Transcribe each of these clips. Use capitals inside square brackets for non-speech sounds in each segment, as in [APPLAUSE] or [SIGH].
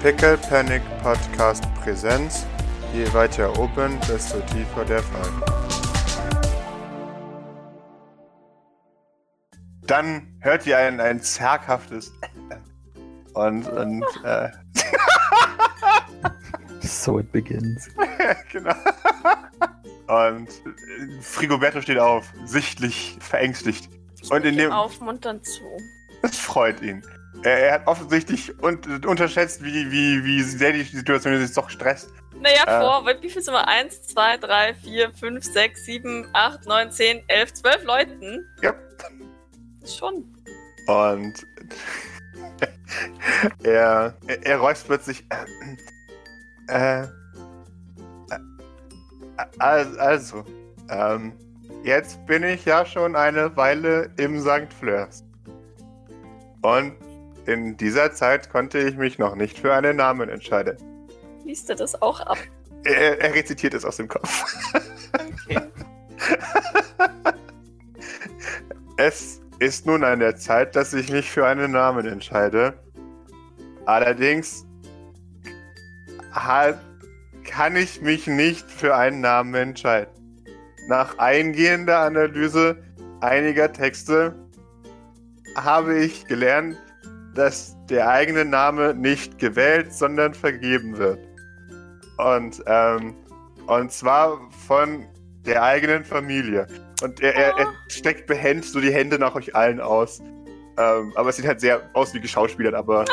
Pickle Panic Podcast Präsenz. Je weiter oben, desto tiefer der Fall. Dann hört ihr ein, ein zerghaftes [LAUGHS] und, und äh, [LAUGHS] So it begins. [LAUGHS] genau. Und Frigoberto steht auf, sichtlich verängstigt. Und in dem aufmunternd zu. das freut ihn. Er, hat offensichtlich un unterschätzt, wie, wie, wie sehr die Situation sich doch stresst. Naja, Äh. vor, weil wie viel sind wir? 1, 2, 3, 4, 5, 6, 7, 8, 9, 10, 11, 12 Leuten. Ja. Schon. Und er, [LAUGHS] er, er räuspert sich. Äh, äh, al- also, ähm, jetzt bin ich ja schon eine Weile im St. Fleurs. Und in dieser Zeit konnte ich mich noch nicht für einen Namen entscheiden. Liest du das auch ab? Er, er rezitiert es aus dem Kopf. Okay. Es ist nun an der Zeit, dass ich mich für einen Namen entscheide. Allerdings kann ich mich nicht für einen Namen entscheiden. Nach eingehender Analyse einiger Texte habe ich gelernt, dass der eigene Name nicht gewählt, sondern vergeben wird. Und, ähm, und zwar von der eigenen Familie. Und er, er, er streckt behend so die Hände nach euch allen aus. Ähm, aber es sieht halt sehr aus wie geschauspielert, aber.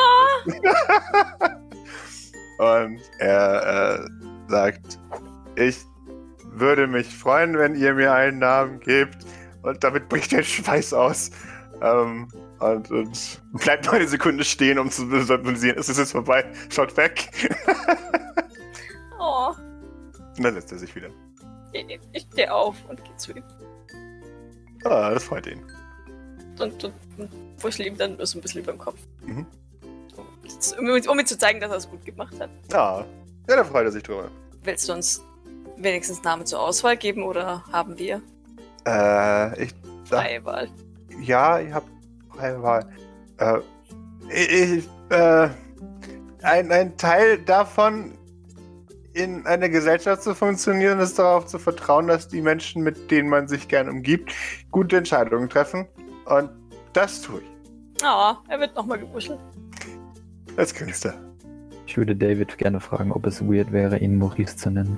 [LAUGHS] Und er äh, sagt, ich würde mich freuen, wenn ihr mir einen Namen gebt. Und damit bricht der Schweiß aus. Ähm, und, und bleibt noch eine Sekunde stehen, um zu ist es jetzt vorbei? Schaut weg. Oh, Und dann setzt er sich wieder. ich, ich stehe auf und gehe zu ihm. Ah, das freut ihn. Und, und, und wuschel ihm dann so ein bisschen über den Kopf. Mhm. Um, um, um ihm zu zeigen, dass er es gut gemacht hat. Ja, ja, da freut er sich drüber. Willst du uns wenigstens Namen zur Auswahl geben oder haben wir Äh, ich Wahl? Ja, ihr habt Wahl. Äh, ich, äh, ein, ein Teil davon, in einer Gesellschaft zu funktionieren, ist darauf zu vertrauen, dass die Menschen, mit denen man sich gern umgibt, gute Entscheidungen treffen. Und das tue ich. Oh, er wird nochmal gewuschelt. Als Künstler. Ich würde David gerne fragen, ob es weird wäre, ihn Maurice zu nennen.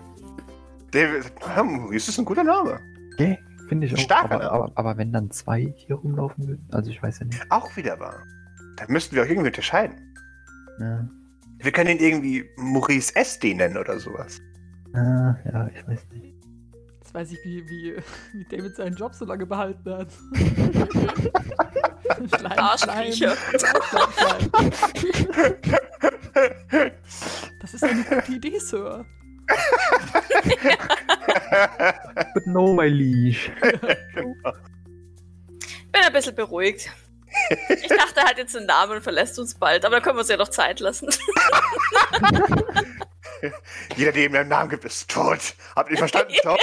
David, Maurice ist ein guter Name. Okay, finde ich auch. Starker aber, aber, aber wenn dann zwei hier rumlaufen würden, also ich weiß ja nicht. Auch wieder wahr. Da müssten wir auch irgendwie unterscheiden. Ja, Wir können ihn irgendwie Maurice SD nennen oder sowas. ah, ja ich weiß nicht. Jetzt weiß ich, wie, wie, [LAUGHS] wie David seinen Job so lange behalten hat. [LAUGHS] Schleim, Arschkriecher. Schleim, Schleim, Schleim. Das ist eine gute Idee, Sir. But no, my liege. bin ein bisschen beruhigt. Ich dachte halt jetzt den Namen und verlässt uns bald, aber da können wir uns ja noch Zeit lassen. Jeder, dem einen Namen gibt, ist tot. Habt ihr verstanden? [LAUGHS] Tot?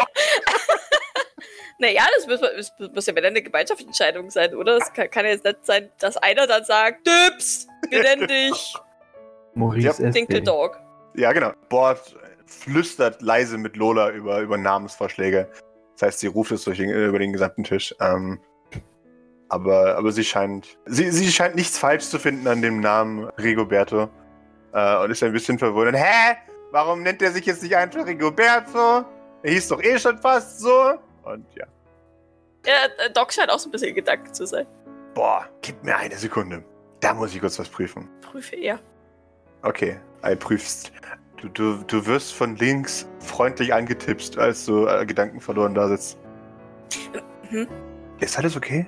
naja, das muss, das muss ja wieder eine Gemeinschaftsentscheidung sein, oder? Es kann, kann ja jetzt nicht sein, dass einer dann sagt, Dips, wir nennen dich Maurice Ja, SD. Dinkle Dog. Ja, genau. Bord flüstert leise mit Lola über, über Namensvorschläge. Das heißt, sie ruft es durch den, über den gesamten Tisch. Ähm, aber, aber sie scheint. Sie, sie scheint nichts falsch zu finden an dem Namen Rigoberto. Äh, und ist ein bisschen verwundert. Hä? Warum nennt er sich jetzt nicht einfach Rigoberto? Er hieß doch eh schon fast so. Und ja. Ja, äh, Doc scheint auch so ein bisschen gedankt zu sein. Boah, gib mir eine Sekunde. Da muss ich kurz was prüfen. Prüfe er. Okay, ein prüfst. Du, du, du wirst von links freundlich angetipst, als du äh, Gedanken verloren da sitzt. Mhm. Ist alles okay?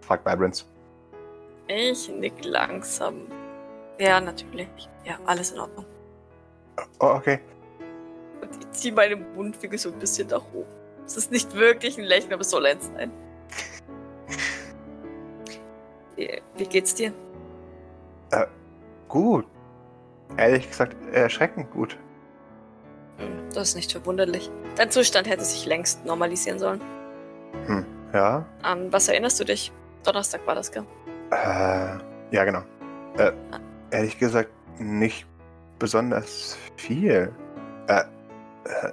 fragt Vibrance. Ich nick langsam. Ja, natürlich. Ja, alles in Ordnung. Oh, okay. Und ich ziehe meinen Mundwinkel so ein bisschen nach oben. Es ist nicht wirklich ein Lächeln, aber es soll eins sein. [LAUGHS] Wie, wie geht's dir? Gut. Ehrlich gesagt, erschreckend gut. Hm, Das ist nicht verwunderlich. Dein Zustand hätte sich längst normalisieren sollen. Hm, ja. An was erinnerst du dich? Donnerstag war das, gell? Äh, ja, genau. Äh, ehrlich gesagt, nicht besonders viel. Äh, äh,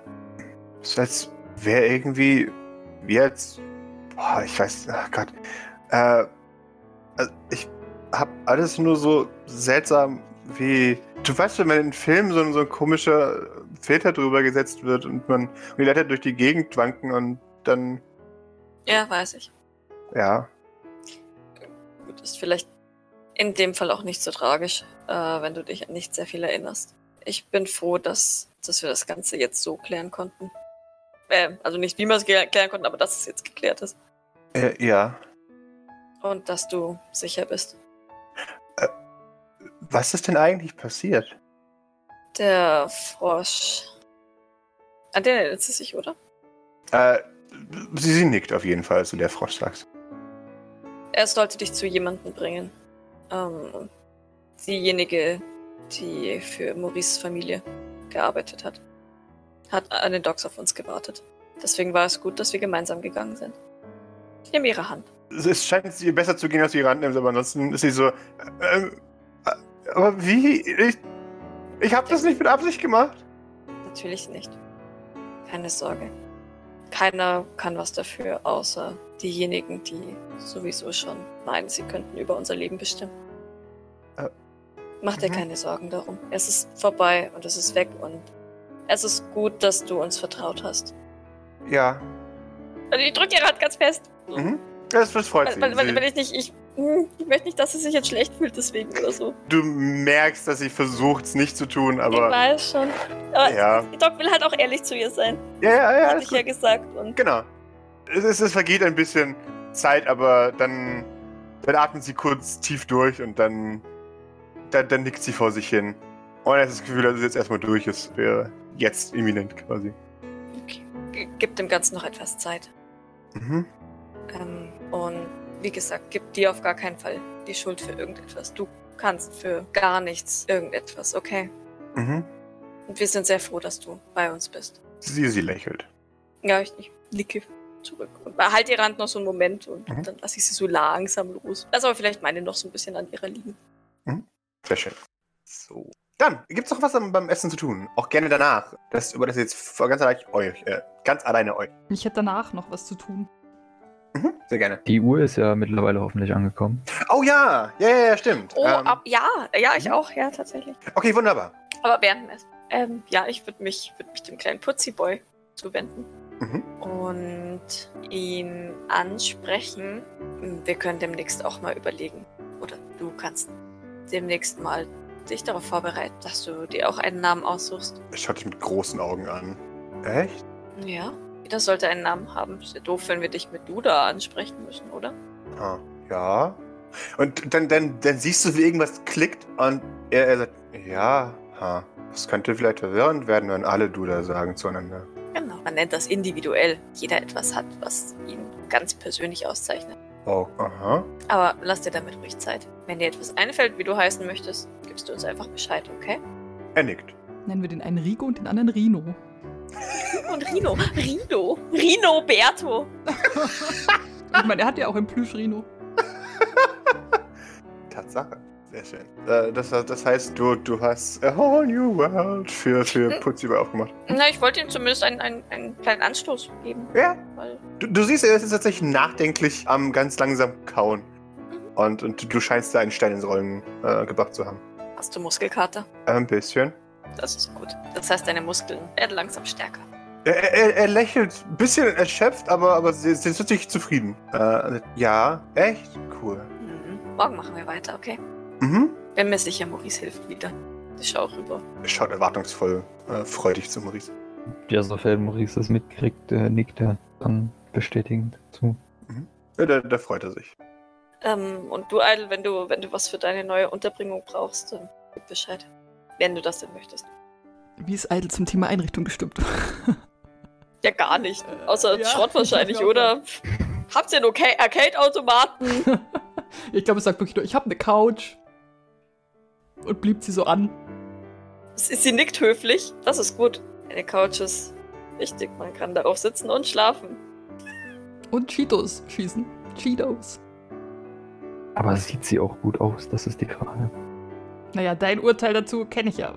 es ist als wäre irgendwie, wie als, boah, ich weiß, ach Gott, äh, also ich hab alles nur so seltsam wie, du weißt, wenn in Filmen so, so ein komischer Filter drüber gesetzt wird und man, und die Leute durch die Gegend wanken und dann, Ja, weiß ich. ja, Gut, ist vielleicht in dem Fall auch nicht so tragisch, äh, wenn du dich an nicht sehr viel erinnerst. Ich bin froh, dass, dass wir das Ganze jetzt so klären konnten. Äh, also nicht, wie wir es klären konnten, aber dass es jetzt geklärt ist. äh, ja. Und dass du sicher bist. Was ist denn eigentlich passiert? Der Frosch. An den erinnert sie sich, oder? Äh, sie, sie nickt auf jeden Fall, du der Frosch sagst. Er sollte dich zu jemandem bringen. Ähm, diejenige, die für Maurices Familie gearbeitet hat. Hat an den Docks auf uns gewartet. Deswegen war es gut, dass wir gemeinsam gegangen sind. Ich nehme ihre Hand. Es scheint ihr besser zu gehen, als sie ihre Hand nimmt, aber ansonsten ist sie so, äh, äh, aber wie? Ich, ich habe das nicht mit Absicht gemacht. Natürlich nicht. Keine Sorge. Keiner kann was dafür, außer diejenigen, die sowieso schon meinen, sie könnten über unser Leben bestimmen. Äh, Mach dir mhm. keine Sorgen darum. Es ist vorbei und es ist weg und es ist gut, dass du uns vertraut hast. Ja. Also ich drücke ihre Hand ganz fest. Mhm. Das, das freut Weil, sie. weil, weil, weil ich nicht, ich, ich möchte nicht, dass sie sich jetzt schlecht fühlt deswegen oder so. du merkst, dass sie versucht, es nicht zu tun, ich aber. weiß schon. Aber Ja. Doc will halt auch ehrlich zu ihr sein. Ja, ja, ja. Hatte ich gut. ja gesagt. Und Genau. Es, es, es vergeht ein bisschen Zeit, aber dann, dann atmet sie kurz tief durch und dann, dann, dann nickt sie vor sich hin. Und er hat das Gefühl, dass es jetzt erstmal durch ist. Wäre jetzt imminent quasi. g- gib dem Ganzen noch etwas Zeit. Mhm. Ähm, und wie gesagt, gib dir auf gar keinen Fall die Schuld für irgendetwas. Du kannst für gar nichts irgendetwas, okay? Mhm. Und wir sind sehr froh, dass du bei uns bist. Sie, sie lächelt. Ja, ich, ich nicke zurück. Und halt ihre Hand noch so einen Moment und Mhm. dann lasse ich sie so langsam los. Lass aber vielleicht meine noch so ein bisschen an ihrer liegen. Sehr schön. So. Dann, gibt's noch was am- beim Essen zu tun? Auch gerne danach. Das über das jetzt ganz allein euch, äh, ganz alleine euch. Ich hätte danach noch was zu tun. Mhm. Sehr gerne. Die Uhr ist ja mittlerweile hoffentlich angekommen. Oh ja, ja, ja, ja stimmt. Oh, Ähm, ab, ja, ja, ich auch, ja, tatsächlich. okay, wunderbar. Aber während. Ähm, ja, ich würde mich, würd mich dem kleinen Putzi-Boy zuwenden. Mhm. und ihn ansprechen. Wir können demnächst auch mal überlegen. Oder du kannst demnächst mal dich darauf vorbereiten, dass du dir auch einen Namen aussuchst. Schaut dich mit großen Augen an. Echt? Ja. Jeder sollte einen Namen haben. Ist ja doof, wenn wir dich mit du da ansprechen müssen, oder? Ah, ja. Und dann, dann, dann siehst du, wie irgendwas klickt und er, er sagt, ja, ha. Das könnte vielleicht verwirrend werden, wenn alle Duda sagen zueinander. Genau. Man nennt das individuell. Jeder etwas hat, was ihn ganz persönlich auszeichnet. Oh, aha. Aber lass dir damit ruhig Zeit. Wenn dir etwas einfällt, wie du heißen möchtest, gibst du uns einfach Bescheid, okay? Er nickt. Nennen wir den einen Rico und den anderen Rino. Und Rino. Rino. Rino Berto. Ich meine, er hat ja auch ein Plüsch-Rino. Tatsache. Sehr schön. Äh, das, das heißt, du, du hast a whole new world für, für Hm. Putzi aufgemacht. Na, ich wollte ihm zumindest einen, einen, einen kleinen Anstoß geben. Ja. Weil Du, du siehst, er ist tatsächlich nachdenklich am ganz langsam kauen. Mhm. Und, und du scheinst da einen Stein ins Rollen äh, gebracht zu haben. hast du Muskelkater. Ein bisschen. Das ist gut. Das heißt, deine Muskeln werden langsam stärker. Er, er, er lächelt ein bisschen erschöpft, aber, aber sie sie ist wirklich zufrieden. Äh, ja, echt? Cool. Mhm. Morgen machen wir weiter, okay? Mhm. Bin mir sicher, Maurice hilft wieder. Ich schau rüber. Schaut erwartungsvoll äh, freudig zu Maurice. Ja, sofern Maurice das mitkriegt, äh, nickt er dann bestätigend zu. Ja, da, da freut er sich. Ähm, und du, Idle, wenn du, wenn du was für deine neue Unterbringung brauchst, dann gib Bescheid. Wenn du das denn möchtest. Wie ist Idle zum Thema Einrichtung gestimmt? [LAUGHS] Ja, gar nicht. Äh, Außer ja, Schrott [LAUGHS] wahrscheinlich, oder? Habt ihr einen okay Arcade-Automaten? [LAUGHS] ich glaube, es sagt wirklich nur, ich habe eine Couch. Und blieb sie so an. Sie sie nickt höflich. Das ist gut. Eine Couch ist wichtig. Man kann darauf sitzen und schlafen. Und Cheetos schießen. Cheetos. Aber sieht sie auch gut aus? Das ist die Frage. Naja, dein Urteil dazu kenne ich ja.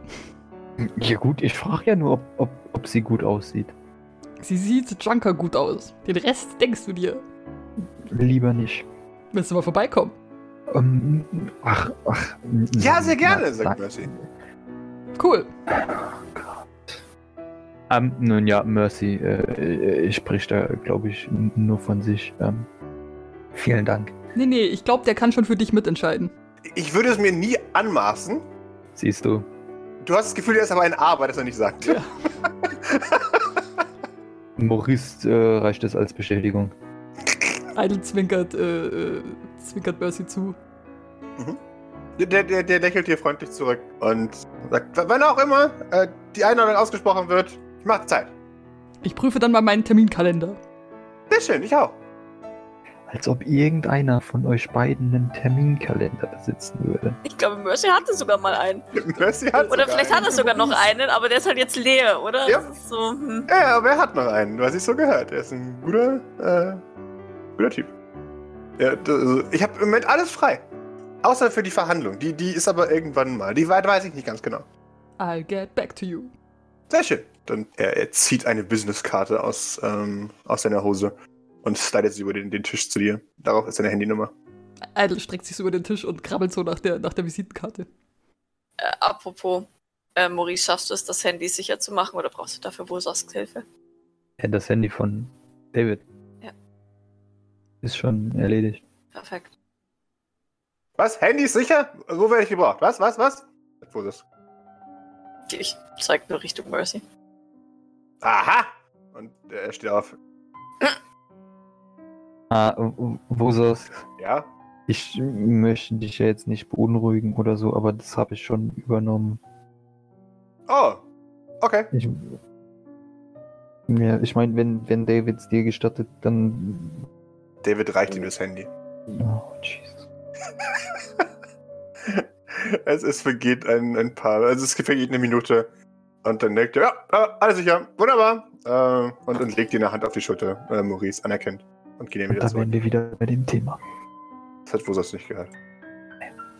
Ja gut, ich frage ja nur, ob, ob, ob sie gut aussieht. Sie sieht Junker gut aus. Den Rest denkst du dir. Lieber nicht. Willst du mal vorbeikommen? Ähm, ach, ach. Ja, sehr gerne, nein, sagt. Mercy. Cool. Ähm, nun ja, Mercy äh, äh, spricht da, glaube ich, nur von sich. Ähm, vielen Dank. Nee, nee, ich glaube, der kann schon für dich mitentscheiden. Ich würde es mir nie anmaßen. Siehst du? Du hast das Gefühl, er ist aber ein Aber, das er nicht sagt. Ja. [LAUGHS] Maurice äh, reicht es als Bestätigung. Idle zwinkert, äh, äh, zwinkert Mercy zu. Der, der, der lächelt dir freundlich zurück und sagt, "W- wann auch immer äh, die Einladung ausgesprochen wird, macht Zeit. Ich prüfe dann mal meinen Terminkalender. Sehr schön, ich auch. Als ob irgendeiner von euch beiden einen Terminkalender besitzen würde. Ich glaube, Mercy hatte sogar mal einen. [LAUGHS] Mercy hat Oder sogar vielleicht einen. hat er sogar noch einen, aber der ist halt jetzt leer, oder? Ja. Das ist so, hm. Ja, aber er hat noch einen. Du hast es so gehört. Er ist ein guter, äh, guter Typ. Ja, also, ich habe im Moment alles frei. Außer für die Verhandlung. Die, die ist aber irgendwann mal. Die weit weiß ich nicht ganz genau. I'll get back to you. Sehr schön. Dann er, er zieht eine Businesskarte aus, ähm, aus seiner Hose und slidet sie über den, den Tisch zu dir. Darauf ist seine Handynummer. Idle streckt sich so über den Tisch und krabbelt so nach der, nach der Visitenkarte. Äh, apropos, äh, Maurice, schaffst du es, das Handy sicher zu machen oder brauchst du dafür Wosasks Hilfe? Ja, das Handy von David. Ja. Ist schon erledigt. Perfekt. Was? Handy ist sicher? Wo werde ich gebraucht? Was? Was? Was? Wo ist es? Ich zeig nur Richtung Mercy. Aha! Und er steht auf. Ah, soll's? Ja? Ich möchte dich ja jetzt nicht beunruhigen oder so, aber das habe ich schon übernommen. Oh. Okay. Ich, ja, ich meine, wenn, wenn David es dir gestattet, dann. David reicht ihm das Handy. Oh, Jesus. [LAUGHS] es, es vergeht ein, ein paar, also es vergeht eine Minute. Und dann denkt er, ja, alles sicher, wunderbar. Äh, und, und legt dir eine Hand auf die Schulter, äh, Maurice, anerkennt. Und dann Und wieder dann zurück. wären wir wieder bei dem Thema. Das hat Wosas nicht gehört.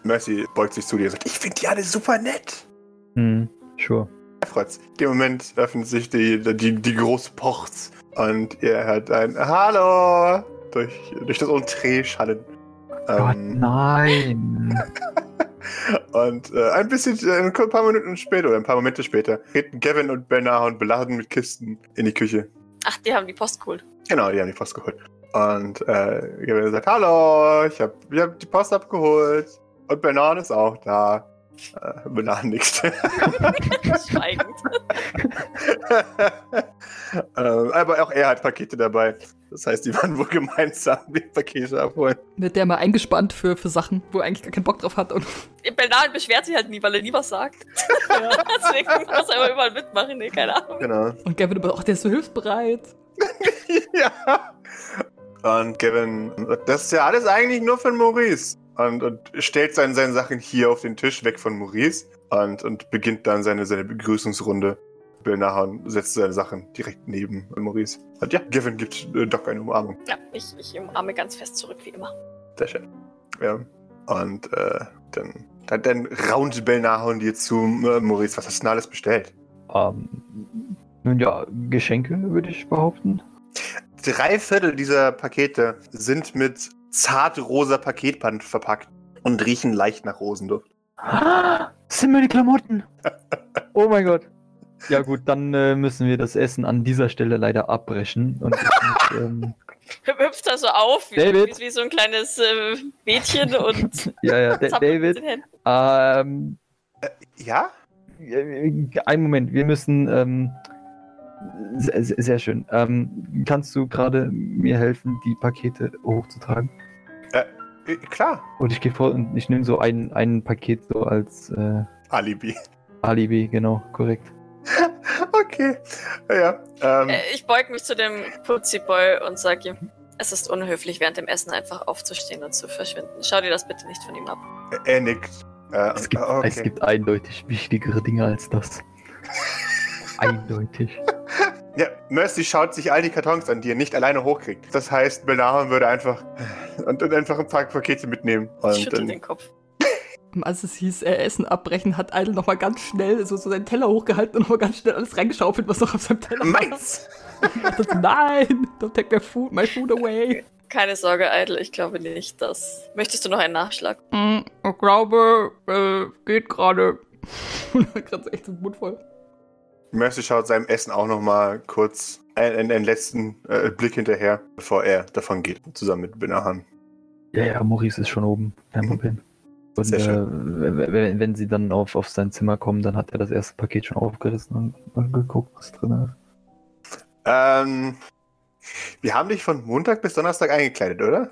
Mercy beugt sich zu dir und sagt, ich finde die alle super nett. Hm, sure. Er freut's. In dem Moment öffnet sich die, die, die große Ports und ihr hört ein Hallo durch, durch das Entree schallen. Gott, Ähm, nein. [LAUGHS] Und äh, ein bisschen, äh, ein paar Minuten später oder ein paar Momente später treten Gavin und Bernard und beladen mit Kisten in die Küche. Ach, die haben die Post geholt. Genau, die haben die Post geholt. Und äh, Gavin sagt, hallo, ich habe ich hab die Post abgeholt. Und Bernard ist auch da. Äh, Bernard nickt. [LAUGHS] Schweigend. [LAUGHS] ähm, aber auch er hat Pakete dabei. Das heißt, die waren wohl gemeinsam die Pakete abholen. Wird der mal eingespannt für, für Sachen, wo er eigentlich gar keinen Bock drauf hat. Und Bernard beschwert sich halt nie, weil er nie was sagt. [LAUGHS] Deswegen muss er immer überall mitmachen. Nee, keine Ahnung. Genau. Und Gavin immer, ach, der ist so hilfsbereit. ja. Und Gavin sagt, das ist ja alles eigentlich nur von Maurice. Und, und stellt seine, seine Sachen hier auf den Tisch weg von Maurice und, und beginnt dann seine, seine Begrüßungsrunde. Will nachher und setzt seine Sachen direkt neben Maurice. Und ja, Gavin gibt äh, Doc eine Umarmung. Ja, ich, ich umarme ganz fest zurück, wie immer. Sehr schön. Ja. Und äh, dann, dann, dann raunt Belnahon dir zu, äh, Maurice, was hast du denn alles bestellt? Ähm, nun ja, Geschenke, würde ich behaupten. Drei Viertel dieser Pakete sind mit zartrosa Paketband verpackt und riechen leicht nach Rosenduft. Ah, sind meine Klamotten. [LAUGHS] Oh mein Gott. Ja gut, dann äh, müssen wir das Essen an dieser Stelle leider abbrechen. Und ich [LAUGHS] ähm, Hüpft da so auf, wie, David? wie, wie so ein kleines äh, Mädchen und [LAUGHS] ja, ja, Da- David, ähm, Ja? äh, einen Moment, wir müssen, ähm, sehr, sehr schön. Ähm, kannst du gerade mir helfen, die Pakete hochzutragen? Äh, klar. Und ich gehe vor und ich nehme so ein, ein Paket so als äh, Alibi. Alibi, genau, korrekt. [LAUGHS] Okay. Ja. Ähm, Äh, ich beug mich zu dem Putzi-Boy und sage ihm, es ist unhöflich, während dem Essen einfach aufzustehen und zu verschwinden. Schau dir das bitte nicht von ihm ab. er nickt. Äh, Es gibt, okay. es gibt eindeutig wichtigere Dinge als das. [LAUGHS] eindeutig. Ja, Mercy schaut sich all die Kartons an, die er nicht alleine hochkriegt. Das heißt, Belnahon würde einfach und, und einfach ein paar Pakete mitnehmen. Ich Und schüttel dann, den Kopf. [LAUGHS] Als es hieß, äh, Essen abbrechen, hat Idle nochmal ganz schnell so, so seinen Teller hochgehalten und nochmal ganz schnell alles reingeschaufelt, was noch auf seinem Teller war. Meins! [LAUGHS] Das, Nein, don't take my food, my food away. Keine Sorge, Idle, ich glaube nicht, dass. Möchtest du noch einen Nachschlag? Mm, ich glaube, äh, geht gerade. [LAUGHS] Er gerade so echt den Mund voll. Mercy schaut seinem Essen auch nochmal kurz einen, einen letzten äh, Blick hinterher, bevor er davon geht, zusammen mit Benahan. Ja, ja, Maurice ist schon oben. Kein Problem. Und Sehr äh, schön. w- w- wenn sie dann auf, auf sein Zimmer kommen, dann hat er das erste Paket schon aufgerissen und, und geguckt, was drin ist. Ähm, wir haben dich von Montag bis Donnerstag eingekleidet, oder?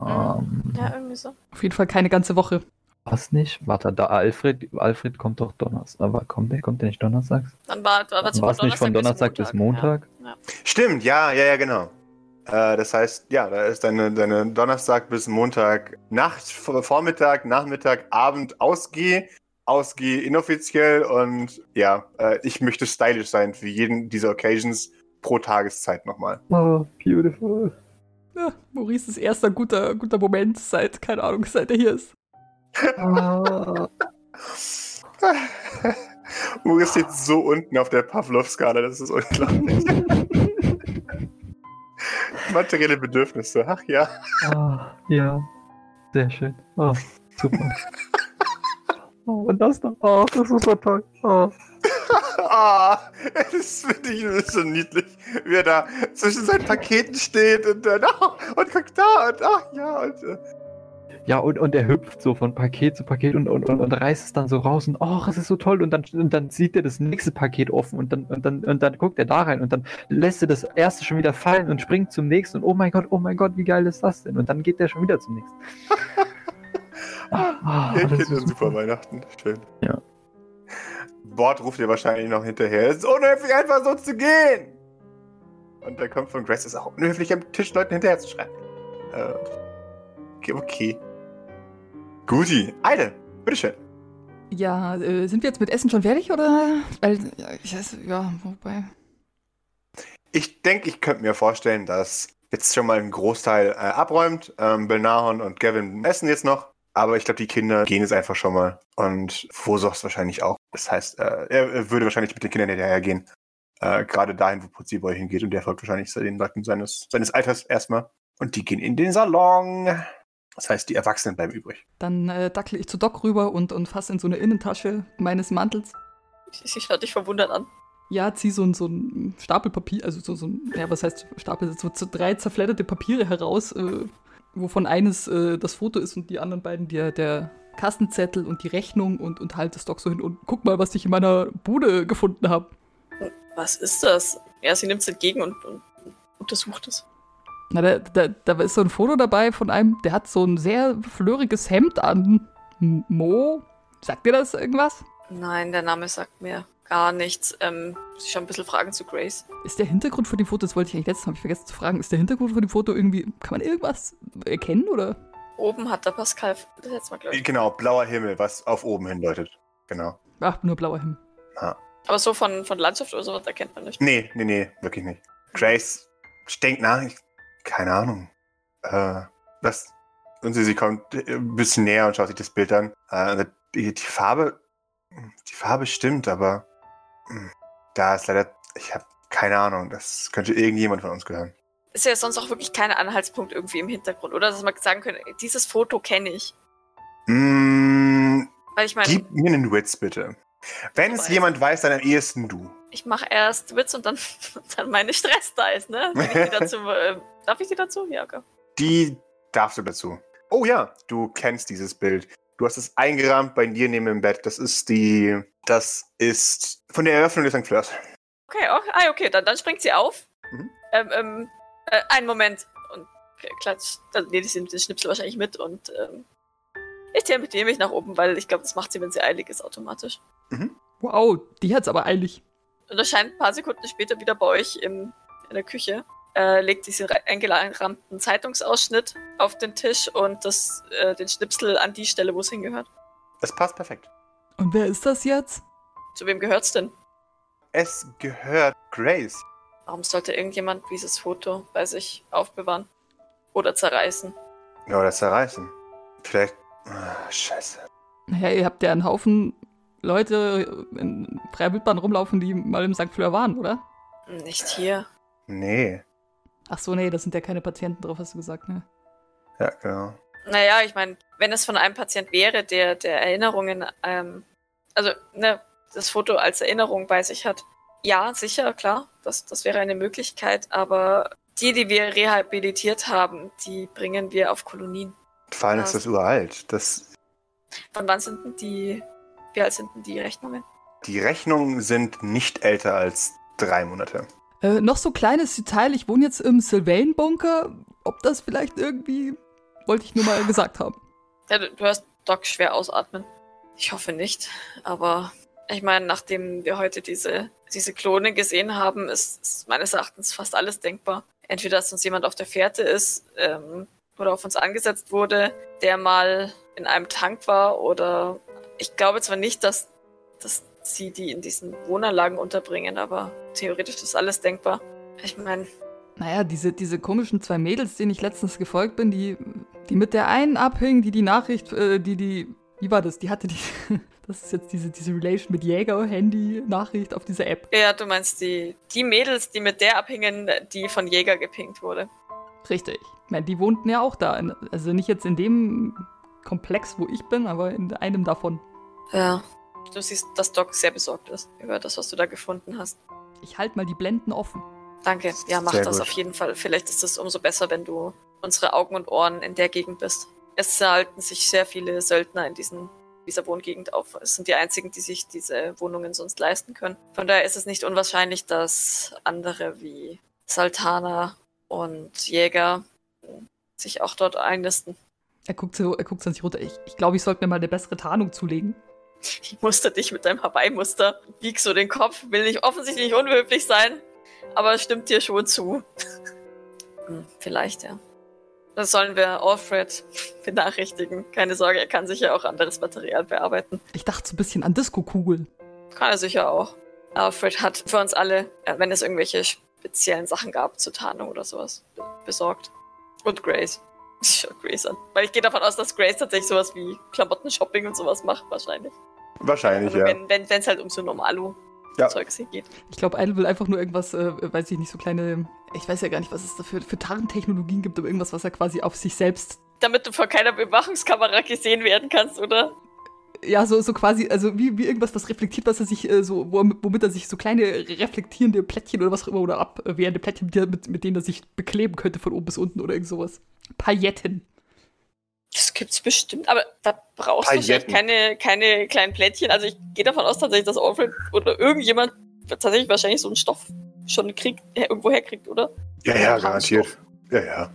Ähm, Ja, irgendwie so. Auf jeden Fall keine ganze Woche. Was nicht? Warte, da Alfred, Alfred kommt doch Donnerstag. Aber kommt der, kommt der nicht donnerstags? Dann war, war, war War es nicht von Donnerstag bis Montag? Ja. Stimmt, ja, ja, ja, genau. Äh, das heißt, ja, da ist deine, deine Donnerstag bis Montag Nacht, Vormittag, Nachmittag, Abend Ausgeh, Ausgeh inoffiziell und ja, äh, ich möchte stylisch sein für jeden dieser Occasions pro Tageszeit nochmal. Oh, beautiful. Ja, Maurices erster guter, guter Moment seit, keine Ahnung, seit er hier ist. Ah, Maurice [LAUGHS] steht so unten auf der Pavlov-Skala, das ist unglaublich. [LAUGHS] Materielle Bedürfnisse, ach ja. ah, ja, sehr schön. Oh, super. [LAUGHS] Oh, und das noch. Oh, das ist so toll. Oh. Ah, das finde ich ein bisschen niedlich, wie er da zwischen seinen Paketen steht und dann, ah, und guckt da und ach ja, und äh, Ja, und, und er hüpft so von Paket zu Paket und, und, und, und reißt es dann so raus und oh, es ist so toll. Und dann, und dann sieht er das nächste Paket offen und dann, und, dann, und dann guckt er da rein und dann lässt er das erste schon wieder fallen und springt zum nächsten und oh mein Gott, oh mein Gott, wie geil ist das denn? Und dann geht er schon wieder zum nächsten. [LAUGHS] Ah, ja, ich das finde ist super Weihnachten. Schön. Ja. Bord ruft dir wahrscheinlich noch hinterher. Es ist unhöflich, einfach so zu gehen. Und dann kommt von Grace, ist auch unhöflich, am Tisch Leuten hinterher zu schreiben. Äh, okay, okay. Guti. Eile, bitteschön. Ja, äh, sind wir jetzt mit Essen schon fertig oder? Weil, ja, ich weiß, ja, wobei. Ich denke, ich könnte mir vorstellen, dass jetzt schon mal ein Großteil äh, abräumt. Ähm, Belnahon und Gavin essen jetzt noch. Aber ich glaube, die Kinder gehen jetzt einfach schon mal. Und Vosochs wahrscheinlich auch. Das heißt, äh, er, er würde wahrscheinlich mit den Kindern hinterhergehen. Äh, Gerade dahin, wo Putziboy hingeht. Und der folgt wahrscheinlich den Leuten seines, seines Alters erstmal. Und die gehen in den Salon. Das heißt, die Erwachsenen bleiben übrig. Dann äh, dackle ich zu Doc rüber und, und fasse in so eine Innentasche meines Mantels. Ich, ich schaue dich verwundert an. Ja, zieh so ein, so ein Stapel Papier, also so, so ein, ja, was heißt Stapel, so, so drei zerfledderte Papiere heraus, äh, wovon eines äh, das Foto ist und die anderen beiden der, der Kassenzettel und die Rechnung und, und halt das Doc so hin und guck mal, was ich in meiner Bude gefunden habe. Was ist das? Ja, sie nimmt es entgegen und, und untersucht es. Na, da, da, da ist so ein Foto dabei von einem, der hat so ein sehr flöriges Hemd an. Mo? Sagt dir das irgendwas? Nein, der Name sagt mir gar nichts. Ähm, ich schon ein bisschen Fragen zu Grace. Ist der Hintergrund von dem Foto, das wollte ich eigentlich letztes Mal, habe ich vergessen zu fragen, ist der Hintergrund von dem Foto irgendwie, kann man irgendwas erkennen oder? Oben hat der Pascal das letzte Mal, glaube ich. Genau, blauer Himmel, was auf oben hindeutet. Genau. Ach, nur blauer Himmel. Aber so von, von Landschaft oder sowas erkennt man nicht. Nee, nee, nee, wirklich nicht. Grace denkt nach. Ich, keine Ahnung. Äh, was? Und sie, sie kommt ein bisschen näher und schaut sich das Bild an. Äh, die, die Farbe. Die Farbe stimmt, aber. hm, Da ist leider. Ich habe keine Ahnung. Das könnte irgendjemand von uns gehören. Ist ja sonst auch wirklich kein Anhaltspunkt irgendwie im Hintergrund, oder? Dass man sagen könnte, dieses Foto kenne ich. Mm, Weil ich meine, gib mir einen Witz bitte. Wenn es jemand weiß, dann am ehesten du. ich mache erst Witz und dann, [LAUGHS] dann meine Stress da ist, ne? Wenn ich die [LAUGHS] dazu, äh, darf ich die dazu? Ja, okay. Die darfst du dazu. Oh ja, du kennst dieses Bild. Du hast es eingerahmt bei dir neben dem Bett. Das ist die. Das ist von der Eröffnung des St. Fleurs. Okay, okay, ah, okay dann, dann springt sie auf. Mhm. Ähm, ähm, äh, einen Moment. Und klatscht, dann nehme ich den den Schnipsel wahrscheinlich mit und ähm, ich teleportiere mich nach oben, weil ich glaube, das macht sie, wenn sie eilig ist, automatisch. Wow, die hat's aber eilig. Und erscheint ein paar Sekunden später wieder bei euch im, in der Küche. Äh, legt diesen eingerahmten Zeitungsausschnitt auf den Tisch und das, äh, den Schnipsel an die Stelle, wo es hingehört. Es passt perfekt. Und wer ist das jetzt? Zu wem gehört's denn? Es gehört Grace. Warum sollte irgendjemand dieses Foto bei sich aufbewahren? Oder zerreißen? Ja, oder zerreißen. Vielleicht. Ah, scheiße. Naja, ihr habt ja einen Haufen Leute in freier Wildbahn rumlaufen, die mal im St. Fleur waren, oder? Nicht hier. Nee. Ach so, nee, das sind ja keine Patienten drauf, hast du gesagt, ne? Ja, genau. Naja, ich meine, wenn es von einem Patient wäre, der, der Erinnerungen, ähm, also ne, das Foto als Erinnerung bei sich hat, ja, sicher, klar, das, das wäre eine Möglichkeit, aber die, die wir rehabilitiert haben, die bringen wir auf Kolonien. Vor allem ist das uralt. Das, Von wann sind denn die, wie alt sind denn die Rechnungen? die Rechnungen sind nicht älter als drei Monate. Äh, noch so kleines Detail, ich wohne jetzt im Sylvain-Bunker. Ob das vielleicht irgendwie, wollte ich nur mal gesagt haben. [LAUGHS] Ja, du, du hörst Doc schwer ausatmen. Ich hoffe nicht, aber ich meine, nachdem wir heute diese, diese Klone gesehen haben, ist, ist meines Erachtens fast alles denkbar. Entweder, dass uns jemand auf der Fährte ist ähm, oder auf uns angesetzt wurde, der mal in einem Tank war oder ich glaube zwar nicht, dass, dass sie die in diesen Wohnanlagen unterbringen, aber theoretisch ist alles denkbar. Ich meine, Naja, diese, diese komischen zwei Mädels, denen ich letztens gefolgt bin, die, die mit der einen abhingen, die die Nachricht, äh, die, die, wie war das? Die hatte die, [LAUGHS] das ist jetzt diese, diese Relation mit Jäger, Handy, Nachricht auf dieser App. ja, du meinst die, die Mädels, die mit der abhingen, die von Jäger gepinkt wurde. Richtig. Ich meine, die wohnten ja auch da. Also nicht jetzt in dem Komplex, wo ich bin, aber in einem davon. Ja. Du siehst, dass Doc sehr besorgt ist über das, was du da gefunden hast. Ich halte mal die Blenden offen. Danke. Ja, mach Sehr das gut. auf jeden Fall. Vielleicht ist es umso besser, wenn du unsere Augen und Ohren in der Gegend bist. Es halten sich sehr viele Söldner in diesen, dieser Wohngegend auf. Es sind die einzigen, die sich diese Wohnungen sonst leisten können. Von daher ist es nicht unwahrscheinlich, dass andere wie Saltana und Jäger sich auch dort einnisten. Er guckt so, er guckt so an sich runter. Ich, ich glaube, ich sollte mir mal eine bessere Tarnung zulegen. [LAUGHS] Ich muster dich mit deinem Hawaii-Muster. Wieg so den Kopf, will nicht offensichtlich nicht unhöflich sein, aber es stimmt dir schon zu. [LAUGHS] Hm, Vielleicht, ja. Das sollen wir Alfred [LAUGHS] benachrichtigen. Keine Sorge, er kann sicher auch anderes Material bearbeiten. Ich dachte so ein bisschen an Disco-Kugeln. Kann er sicher auch. Alfred hat für uns alle, äh, wenn es irgendwelche speziellen Sachen gab zur Tarnung oder sowas, besorgt. Und Grace. Schau Grace an. Weil ich gehe davon aus, dass Grace tatsächlich sowas wie Klamotten-Shopping und sowas macht, wahrscheinlich. Wahrscheinlich, Also ja. wenn es wenn, es halt um so Normalo-Zeugs Ja. hier geht. Ich glaube, Idle will einfach nur irgendwas, äh, weiß ich nicht, so kleine. Ich weiß ja gar nicht, was es da für, für Tarntechnologien gibt, aber irgendwas, was er quasi auf sich selbst. Damit du von keiner Bewachungskamera gesehen werden kannst, oder? Ja, so, so quasi, also wie, wie irgendwas, was reflektiert, was er sich, äh, so, wo, womit er sich so kleine reflektierende Plättchen oder was auch immer oder abwehrende Plättchen, mit, mit denen er sich bekleben könnte von oben bis unten oder irgend sowas. Pailletten. Das gibt's bestimmt, aber da brauchst du Pailletten. keine, keine kleinen Plättchen. Also ich gehe davon aus tatsächlich, dass Alfred oder irgendjemand tatsächlich wahrscheinlich so einen Stoff schon kriegt, her- irgendwo herkriegt, oder? Ja, ja, garantiert. Ja, ja.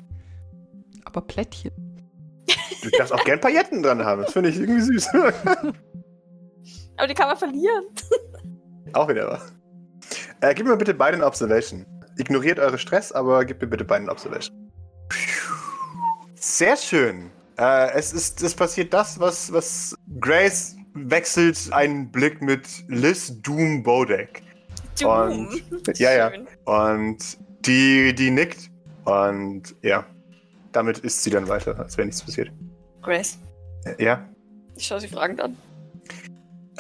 Aber Plättchen. Du darfst auch gern Pailletten dran haben. Das finde ich irgendwie süß. [LAUGHS] Aber die kann man verlieren. [LAUGHS] auch wieder was. Äh, gib mir bitte beide eine Observation. Ignoriert eure Stress, aber gib mir bitte beide eine Observation. Sehr schön. Äh, es ist, es passiert das, was, was Grace wechselt einen Blick mit Liz Doom Bodek. Doom. Und, [LAUGHS] ja, ja. Und die, die nickt. Und ja, damit ist sie dann weiter, als wäre nichts passiert. Grace, Äh, Ja, ich schaue sie fragend an.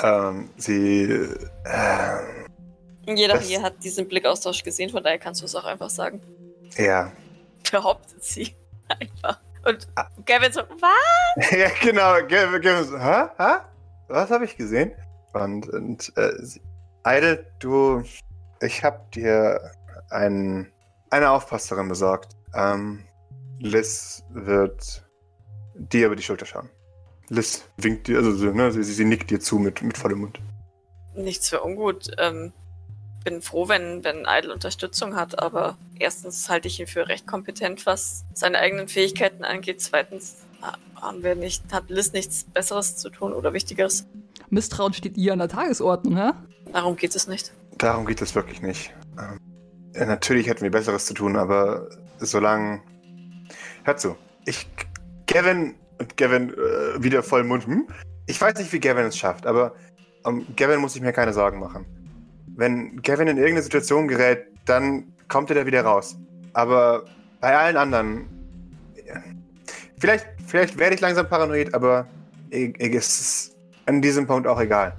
ähm, sie. Äh, Jeder Das- hier hat diesen Blickaustausch gesehen, von daher kannst du es auch einfach sagen. ja. Behauptet sie [LAUGHS] einfach. Und Ah. Gavin so, was? [LAUGHS] ja, genau. Gavin, Gavin so, hä? Hä? Was habe ich gesehen? Und, und äh, sie- Eide, du, ich habe dir ein, eine Aufpasserin besorgt. Ähm, Liz wird dir über die Schulter schauen. Liz winkt dir, also so, ne, sie, sie nickt dir zu mit, mit vollem Mund. Nichts für ungut. Ähm, bin froh, wenn, wenn Idle Unterstützung hat, aber erstens halte ich ihn für recht kompetent, was seine eigenen Fähigkeiten angeht. Zweitens ha- haben wir nicht, hat Liz nichts Besseres zu tun oder Wichtigeres. Misstrauen steht ihr an der Tagesordnung, hä? Darum geht es nicht. Darum geht es wirklich nicht. Ähm, ja, natürlich hätten wir Besseres zu tun, aber solange. Hör zu. Ich. Gavin. Und Gavin äh, wieder voll Mund. Hm? Ich weiß nicht, wie Gavin es schafft, aber um Gavin muss ich mir keine Sorgen machen. Wenn Gavin in irgendeine Situation gerät, dann kommt er da wieder raus. Aber bei allen anderen. Vielleicht, vielleicht werde ich langsam paranoid, aber ich, ich, es ist, an diesem Punkt auch egal.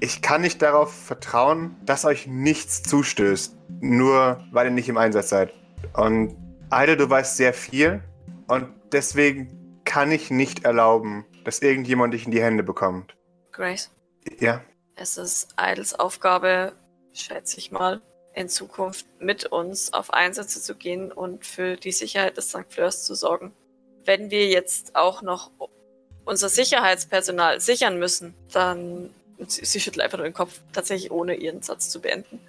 Ich kann nicht darauf vertrauen, dass euch nichts zustößt, nur weil ihr nicht im Einsatz seid. Und Eide, du weißt sehr viel und deswegen kann ich nicht erlauben, dass irgendjemand dich in die Hände bekommt. Grace, Ja, es ist Idles Aufgabe, schätze ich mal, in Zukunft mit uns auf Einsätze zu gehen und für die Sicherheit des St. Fleurs zu sorgen. Wenn wir jetzt auch noch unser Sicherheitspersonal sichern müssen, dann sie, sie schüttelt einfach nur den Kopf, tatsächlich ohne ihren Satz zu beenden.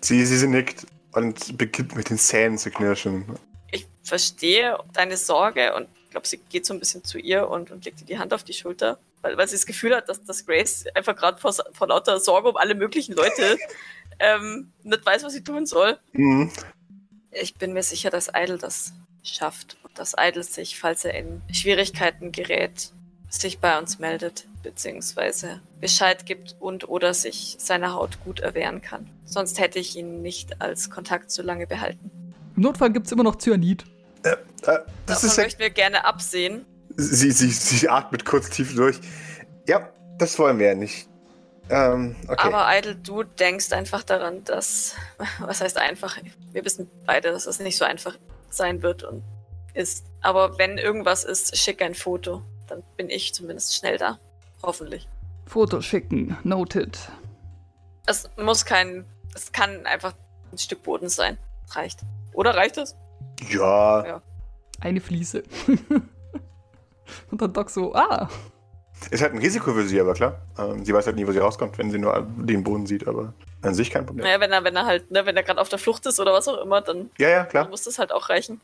sie, sie nickt und beginnt mit den Zähnen zu knirschen. Ich verstehe deine Sorge und ich glaube, sie geht so ein bisschen zu ihr und, und legt ihr die Hand auf die Schulter, weil, weil sie das Gefühl hat, dass, dass Grace einfach gerade vor, vor lauter Sorge um alle möglichen Leute [LAUGHS] ähm, nicht weiß, was sie tun soll. Mhm. Ich bin mir sicher, dass Idle das schafft und dass Idle sich, falls er in Schwierigkeiten gerät, sich bei uns meldet, beziehungsweise Bescheid gibt und oder sich seiner Haut gut erwehren kann. Sonst hätte ich ihn nicht als Kontakt so lange behalten. Im Notfall gibt es immer noch Cyanid. Äh, das Davon ist ja, möchten wir gerne absehen. Sie, sie, sie atmet kurz tief durch. Ja, das wollen wir ja nicht. Ähm, okay. Aber Idle, du denkst einfach daran, dass, [LAUGHS] was heißt einfach? Wir wissen beide, dass es nicht so einfach sein wird und ist. Aber wenn irgendwas ist, schick ein Foto. Dann bin ich zumindest schnell da. Hoffentlich. Foto schicken. Noted. Es muss kein, es kann einfach ein Stück Boden sein. Reicht. Oder reicht das? ja, Ja. Eine Fliese. [LAUGHS] Und dann Doc so, ah, ist halt ein Risiko für sie, aber klar. Ähm, sie weiß halt nie, wo sie rauskommt, wenn sie nur den Boden sieht, aber an sich kein Problem. Naja, wenn er, wenn er halt, ne, wenn er gerade auf der Flucht ist oder was auch immer, dann, Ja, ja, dann klar. muss das halt auch reichen.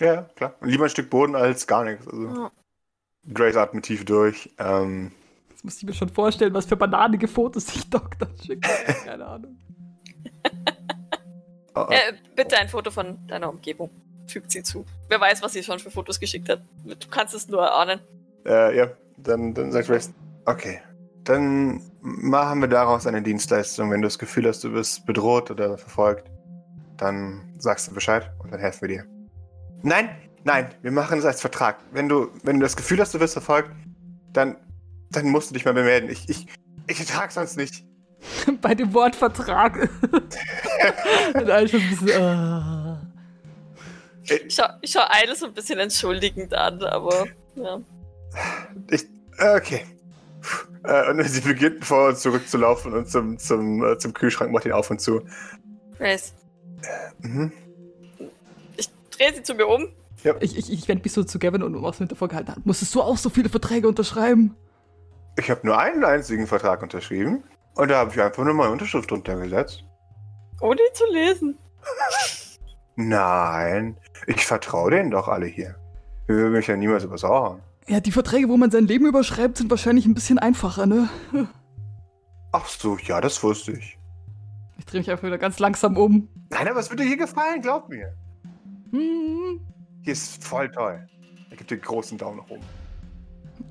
Ja, ja, klar. Lieber ein Stück Boden als gar nichts. Also, Ja. Grace atmet tief durch. Ähm, das muss ich mir schon vorstellen, was für bananige Fotos sich [LAUGHS] Doc dann schickt. Keine Ahnung. [LAUGHS] oh, oh. Äh, bitte ein Foto von deiner Umgebung. Fügt sie zu. Wer weiß, was sie schon für Fotos geschickt hat. Du kannst es nur erahnen. Äh, ja, dann, dann sagt Grace, okay, dann machen wir daraus eine Dienstleistung. Wenn du das Gefühl hast, du wirst bedroht oder verfolgt, dann sagst du Bescheid und dann helfen wir dir. Nein, nein, wir machen es als Vertrag. Wenn du, wenn du das Gefühl hast, du wirst verfolgt, dann, dann musst du dich mal bemelden. Ich, ich, ich ertrag sonst nicht. [LAUGHS] Bei dem Wort Vertrag. [LAUGHS] [LAUGHS] Und alle schon ein bisschen, ah. Ich schau, ich schau Eile so ein bisschen entschuldigend an, aber ja. Ich, äh, okay. Äh, und sie beginnt vor und zurück zu laufen und zum, zum, äh, zum Kühlschrank macht ihn auf und zu. Grace, Mhm. ich drehe sie zu mir um. Ich, ich, ich wende mich so zu Gavin und was mit davor gehalten hat. Musstest du auch so viele Verträge unterschreiben? Ich habe nur einen einzigen Vertrag unterschrieben und da habe ich einfach nur meine Unterschrift drunter gesetzt. Ohne ihn zu lesen. [LAUGHS] Nein, ich vertraue denen doch alle hier. Wir würden mich ja niemals übers Ohr hauen. Ja, die Verträge, wo man sein Leben überschreibt, sind wahrscheinlich ein bisschen einfacher, ne? Ach so, ja, das wusste ich. Ich drehe mich einfach wieder ganz langsam um. Nein, aber es wird dir hier gefallen, glaub mir. Hm. Hier ist voll toll. Er gibt dir einen großen Daumen nach oben.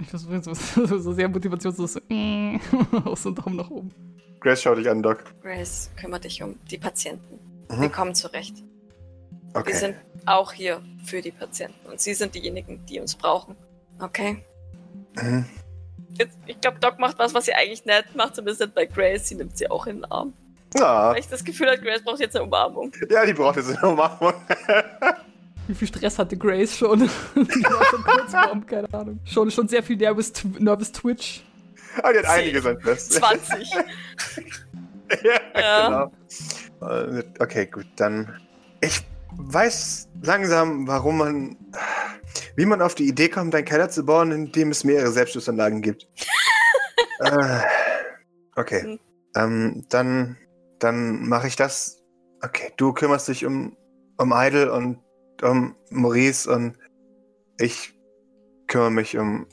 Ich versuche so, [LAUGHS] so, so sehr motivationslos so, äh, auch so [LAUGHS] einen Daumen nach oben. Grace, schau dich an, Doc. Grace, kümmere dich um die Patienten. Mhm. Wir kommen zurecht. Okay. Wir sind auch hier für die Patienten und sie sind diejenigen, die uns brauchen. Okay? Mhm. Jetzt, ich glaube, Doc macht was, was sie eigentlich nett macht, zumindest nicht bei Grace. Sie nimmt sie auch in den Arm. Ja. Weil ich das Gefühl habe, Grace braucht jetzt eine Umarmung. ja, die braucht jetzt eine Umarmung. [LAUGHS] Wie viel Stress hatte Grace schon? [LAUGHS] Die war schon kurz vorm, keine Ahnung. Schon, schon sehr viel Nervous, Tw- Nervous Twitch. Ah, die hat einiges an Fest. 20. ja, Ja. genau. Äh, Okay, gut, dann. Ich weiß langsam, warum man. Wie man auf die Idee kommt, einen Keller zu bauen, in dem es mehrere Selbstschussanlagen gibt. [LAUGHS] äh, okay. Hm. Ähm, dann. Dann mache ich das. Okay, du kümmerst dich um, um Idle und um Maurice und ich kümmere mich um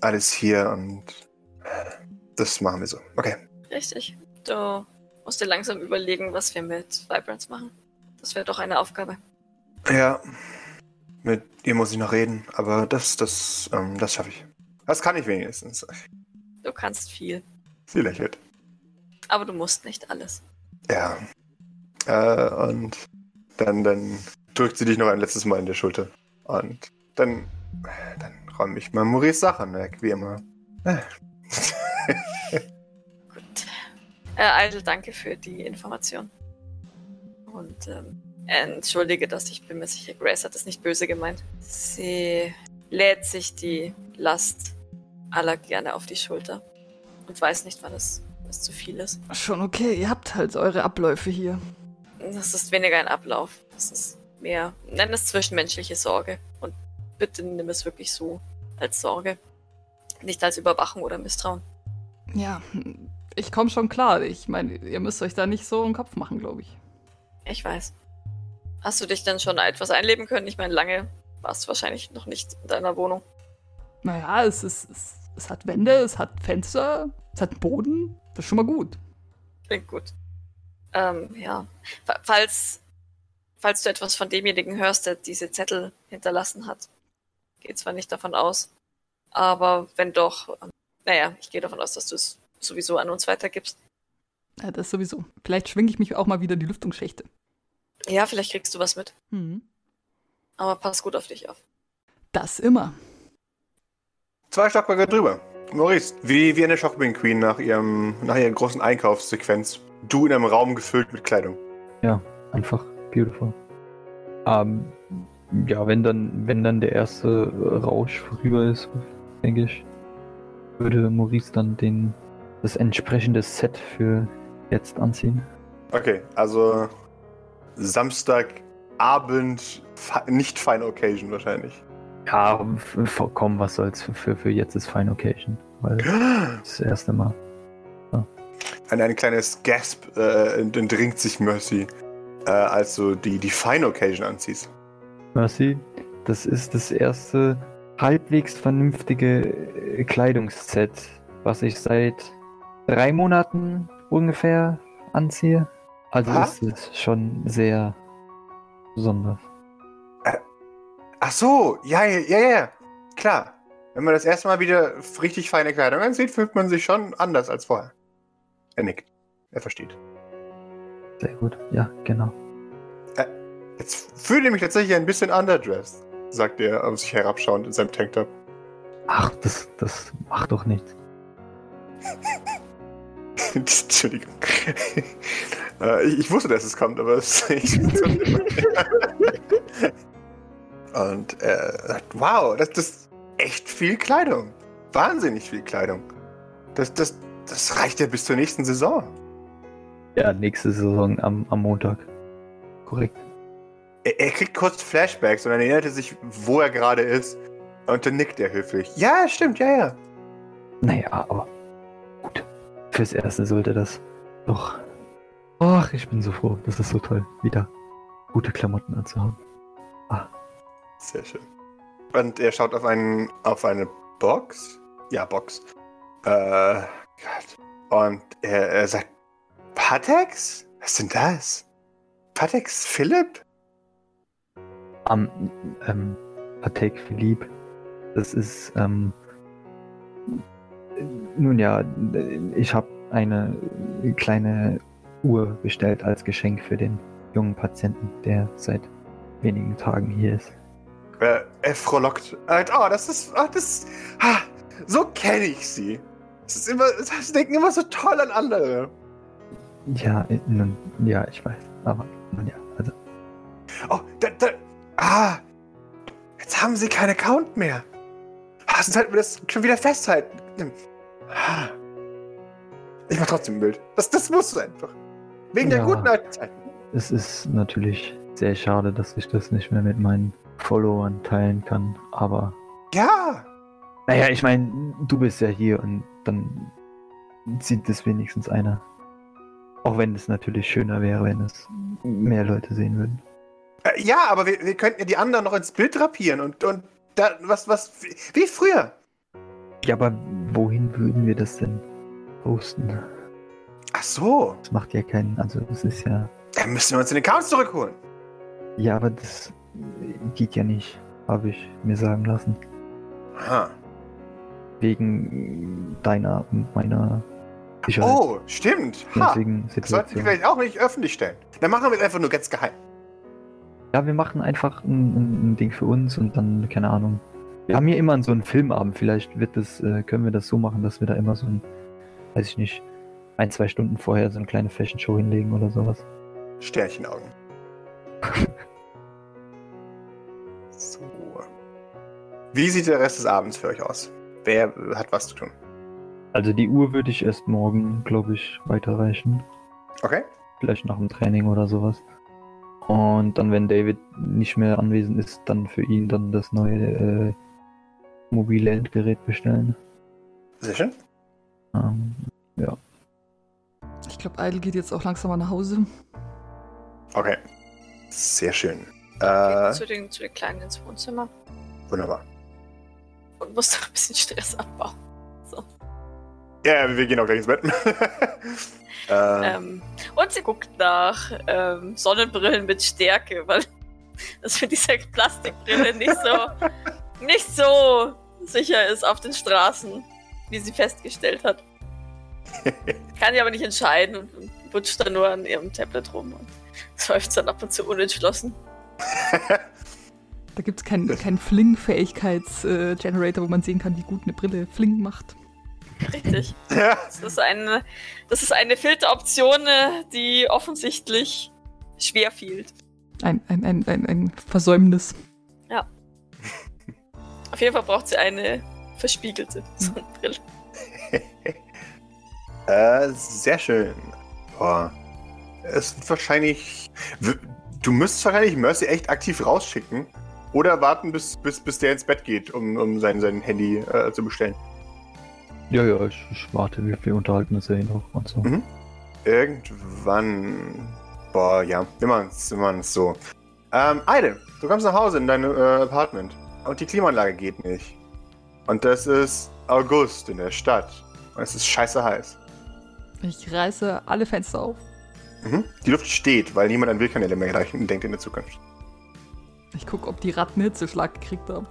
alles hier und das machen wir so. Okay. Richtig. Du musst dir langsam überlegen, was wir mit Vibrance machen. Das wäre doch eine Aufgabe. Ja, mit ihr muss ich noch reden, aber das, das, ähm, das schaffe ich. Das kann ich wenigstens. Du kannst viel. Sie lächelt. Aber du musst nicht alles. Ja. Äh, und dann, dann drückt sie dich noch ein letztes Mal in die Schulter. Und dann, dann räume ich mal Maurice Sachen weg, wie immer. Äh, [LAUGHS] Idle, danke für die Information. Und ähm, entschuldige, dass ich bin mir sicher, Grace hat es nicht böse gemeint. Sie lädt sich die Last aller gerne auf die Schulter und weiß nicht, wann es, es zu viel ist. Schon okay, ihr habt halt eure Abläufe hier. Das ist weniger ein Ablauf. Das ist mehr, nenn es zwischenmenschliche Sorge. Und bitte nimm es wirklich so als Sorge. Nicht als Überwachung oder Misstrauen. Ja, ich komme schon klar. Ich meine, ihr müsst euch da nicht so einen Kopf machen, glaube ich. Ich weiß. Hast du dich denn schon etwas einleben können? Ich meine, lange warst du wahrscheinlich noch nicht in deiner Wohnung. Naja, es, ist, es, es hat Wände, es hat Fenster, es hat Boden. Das ist schon mal gut. Klingt gut. Ähm, ja. Fa- Falls, falls du etwas von demjenigen hörst, der diese Zettel hinterlassen hat, geht zwar nicht davon aus, aber wenn doch, ähm, naja, ich gehe davon aus, dass du es sowieso an uns weitergibst. Ja, das sowieso. Vielleicht schwinge ich mich auch mal wieder in die Lüftungsschächte. Ja, vielleicht kriegst du was mit, Hm. aber pass gut auf dich auf. Das immer. Zwei Stockwerke drüber. Maurice, wie, wie eine Shopping Queen nach, ihrem, nach ihrer großen Einkaufssequenz. Du in einem Raum gefüllt mit Kleidung. Einfach beautiful. Ähm, ja, wenn dann, wenn dann der erste Rausch vorüber ist, denke ich, würde Maurice dann den, das entsprechende Set für jetzt anziehen. Okay, also Samstagabend, nicht Fine Occasion wahrscheinlich. Ja, komm, was soll's. Für, für, jetzt ist Fine Occasion. Weil [GASPS] das erste Mal. Ein, ein kleines Gasp äh, entringt sich Mercy, äh, als du die, die Fine Occasion anziehst. Mercy, das ist das erste halbwegs vernünftige äh, Kleidungsset, was ich seit drei Monaten ungefähr anziehe. Also Ha? ist es schon sehr besonders. Ach so, ja, ja, ja, ja, klar. Wenn man das erste Mal wieder richtig feine Kleidung ansieht, fühlt man sich schon anders als vorher. Er nickt. Er versteht. Sehr gut. Ja, genau. Jetzt fühle ich mich tatsächlich ein bisschen underdressed, sagt er auf sich herabschauend in seinem Tanktop. Ach, das, das macht doch nichts. [LAUGHS] Entschuldigung. Äh, ich, ich wusste, dass es kommt, aber es ich [LAUGHS] Und er sagt, wow, das, das ist echt viel Kleidung. Wahnsinnig viel Kleidung. Das, das, das reicht ja bis zur nächsten Saison. Ja, nächste Saison am, am Montag. Korrekt. Er, er kriegt kurz Flashbacks und dann erinnert er sich, wo er gerade ist. Und dann nickt er höflich. Ja, stimmt, ja, ja. Naja, aber gut. Fürs Erste sollte das doch. Ach, ich bin so froh. Das ist so toll, wieder gute Klamotten anzuhaben. Sehr schön. Und er schaut auf, einen, auf eine Box. Ja, Box. Äh, Gott. Und er, er sagt, Patex? Was sind das? Patex Philipp? Am, ähm, Patek Philippe. Das ist, ähm, nun ja, ich habe eine kleine Uhr bestellt als Geschenk für den jungen Patienten, der seit wenigen Tagen hier ist. Äh, er frohlockt. Sagt, oh, das ist, oh, das, ha, so kenne ich sie. Das ist immer, sie denken immer so toll an andere. Ja, äh, nun, ja, ich weiß, aber nun ja, also, Oh, da, da, ah, jetzt haben sie keinen Account mehr. Ah, sonst halten wir das schon wieder festhalten. Ah. Ich mach trotzdem ein Bild. Das, das muss einfach. Wegen der Ja. guten alten Zeiten. es ist natürlich sehr schade, dass ich das nicht mehr mit meinen Followern teilen kann, aber Ja, naja, ich meine, du bist ja hier und dann sieht es wenigstens einer. Auch wenn es natürlich schöner wäre, wenn es mehr Leute sehen würden. Äh, ja, aber wir, wir könnten ja die anderen noch ins Bild drapieren und, und da, was, was, wie früher. Ja, aber wohin würden wir das denn posten? Ach so, Das macht ja keinen, also das ist ja, dann müssen wir uns den Account zurückholen. ja, aber das geht ja nicht, habe ich mir sagen lassen. Aha. Wegen deiner und meiner Sicherheit. Oh, stimmt. Ha. Deswegen Das sollten wir vielleicht auch nicht öffentlich stellen. Dann machen wir es einfach nur ganz geheim. Ja, wir machen einfach ein, ein, ein Ding für uns und dann, keine Ahnung. Wir haben hier immer so einen Filmabend. Vielleicht wird das, äh, können wir das so machen, dass wir da immer so ein, weiß ich nicht, ein, zwei Stunden vorher so eine kleine Fashion Show hinlegen oder sowas. Sternchenaugen. [LAUGHS] so. Wie sieht der Rest des Abends für euch aus? Wer hat was zu tun? Also die Uhr würde ich erst morgen, glaube ich, weiterreichen. Okay. Vielleicht nach dem Training oder sowas. Und dann, wenn David nicht mehr anwesend ist, dann für ihn dann das neue äh, mobile Endgerät bestellen. Sehr schön. Ähm, Ich glaube, Idle geht jetzt auch langsam mal nach Hause. Okay. Sehr schön. Äh, zu, den, zu den Kleinen ins Wohnzimmer wunderbar. und muss da ein bisschen Stress abbauen. Ja, wir gehen auch gleich ins Bett. [LAUGHS] äh, Ähm, und sie guckt nach ähm, Sonnenbrillen mit Stärke, weil [LAUGHS] das mit dieser Plastikbrille nicht so, [LAUGHS] nicht so sicher ist auf den Straßen, wie sie festgestellt hat. Kann sie aber nicht entscheiden und rutscht dann nur an ihrem Tablet rum und [LAUGHS] läuft dann ab und zu unentschlossen. Da gibt es keinen kein Fling-Fähigkeits-Generator, wo man sehen kann, wie gut eine Brille Fling macht. Richtig. [LAUGHS] ja. Das ist eine, das ist eine Filteroption, äh, die offensichtlich schwer fiel. Ein, ein, ein, ein, ein Versäumnis. Auf jeden Fall braucht sie eine verspiegelte Sonnenbrille. [LAUGHS] Äh, sehr schön. Boah. Es wird wahrscheinlich. Du müsstest wahrscheinlich Mercy echt aktiv rausschicken. Oder warten, bis, bis, bis der ins Bett geht, um, um sein, sein Handy äh, zu bestellen. ja, ja, ich, ich warte, wir, wir unterhalten uns ja eh noch und so. Mhm. Irgendwann. Boah, ja. Wir machen's so. Ähm, Eide, du kommst nach Hause in dein äh, Apartment. Und die Klimaanlage geht nicht. Und das ist August in der Stadt. Und es ist scheiße heiß. Ich reiße alle Fenster auf. Mhm. Die Luft steht, weil niemand an Wildkanäle mehr reichen denkt in der Zukunft. Ich gucke, ob die Ratten Hitzeschlag gekriegt haben.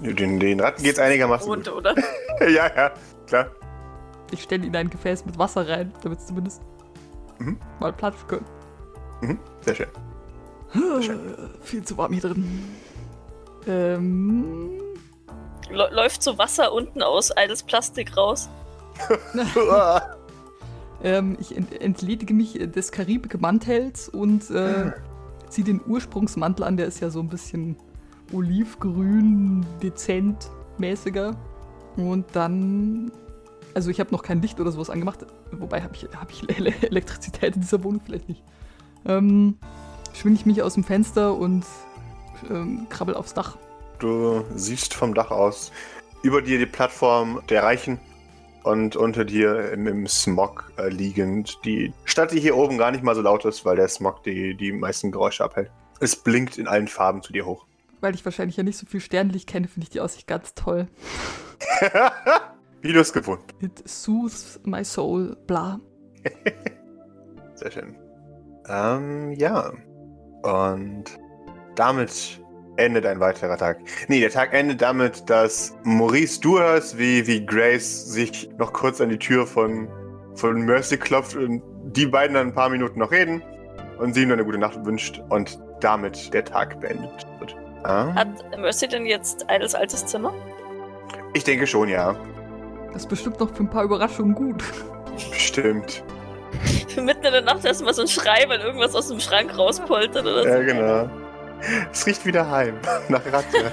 Den, den Ratten geht's einigermaßen Und, gut. oder? [LAUGHS] ja, ja, klar. Ich stelle ihnen ein Gefäß mit Wasser rein, damit sie zumindest Mhm. mal platschen können. Mhm. Sehr schön. [SIGHS] Viel zu warm hier drin. Ähm, Lä- Läuft so Wasser unten aus altes Plastik raus. [LAUGHS] [LAUGHS] ähm, ich ent entledige mich des Karibik-Mantels und äh, ziehe den Ursprungsmantel an. Der ist ja so ein bisschen olivgrün, dezent mäßiger. Und dann. Also, ich habe noch kein Licht oder sowas angemacht. Wobei, habe ich, hab ich [LAUGHS] Ele Elektrizität in dieser Wohnung? Vielleicht nicht. Ähm, schwinge ich mich aus dem Fenster und ähm, krabbel aufs Dach. Du siehst vom Dach aus über dir die Plattform der Reichen und unter dir im, im Smog äh, liegend die Stadt, die hier oben gar nicht mal so laut ist, weil der Smog die, die meisten Geräusche abhält. Es blinkt in allen Farben zu dir hoch. Weil ich wahrscheinlich ja nicht so viel Sternlicht kenne, finde ich die Aussicht ganz toll. [LAUGHS] Wie du es gewohnt. It soothes my soul, bla. [LAUGHS] Sehr schön. Ähm, ja. Und damit endet ein weiterer Tag. Nee, der Tag endet damit, dass Maurice, du hörst, wie, wie Grace sich noch kurz an die Tür von, von Mercy klopft und die beiden dann ein paar Minuten noch reden und sie ihm eine gute Nacht wünscht und damit der Tag beendet wird. Ah, Hat Mercy denn jetzt Idols altes Zimmer? ich denke schon, ja. Das ist bestimmt noch für ein paar Überraschungen gut. Bestimmt. Mitten in der Nacht erstmal so ein Schrei, weil irgendwas aus dem Schrank rauspoltert oder so. Ja, genau. Es riecht wieder heim. [LAUGHS] Nach Ratte. [LAUGHS]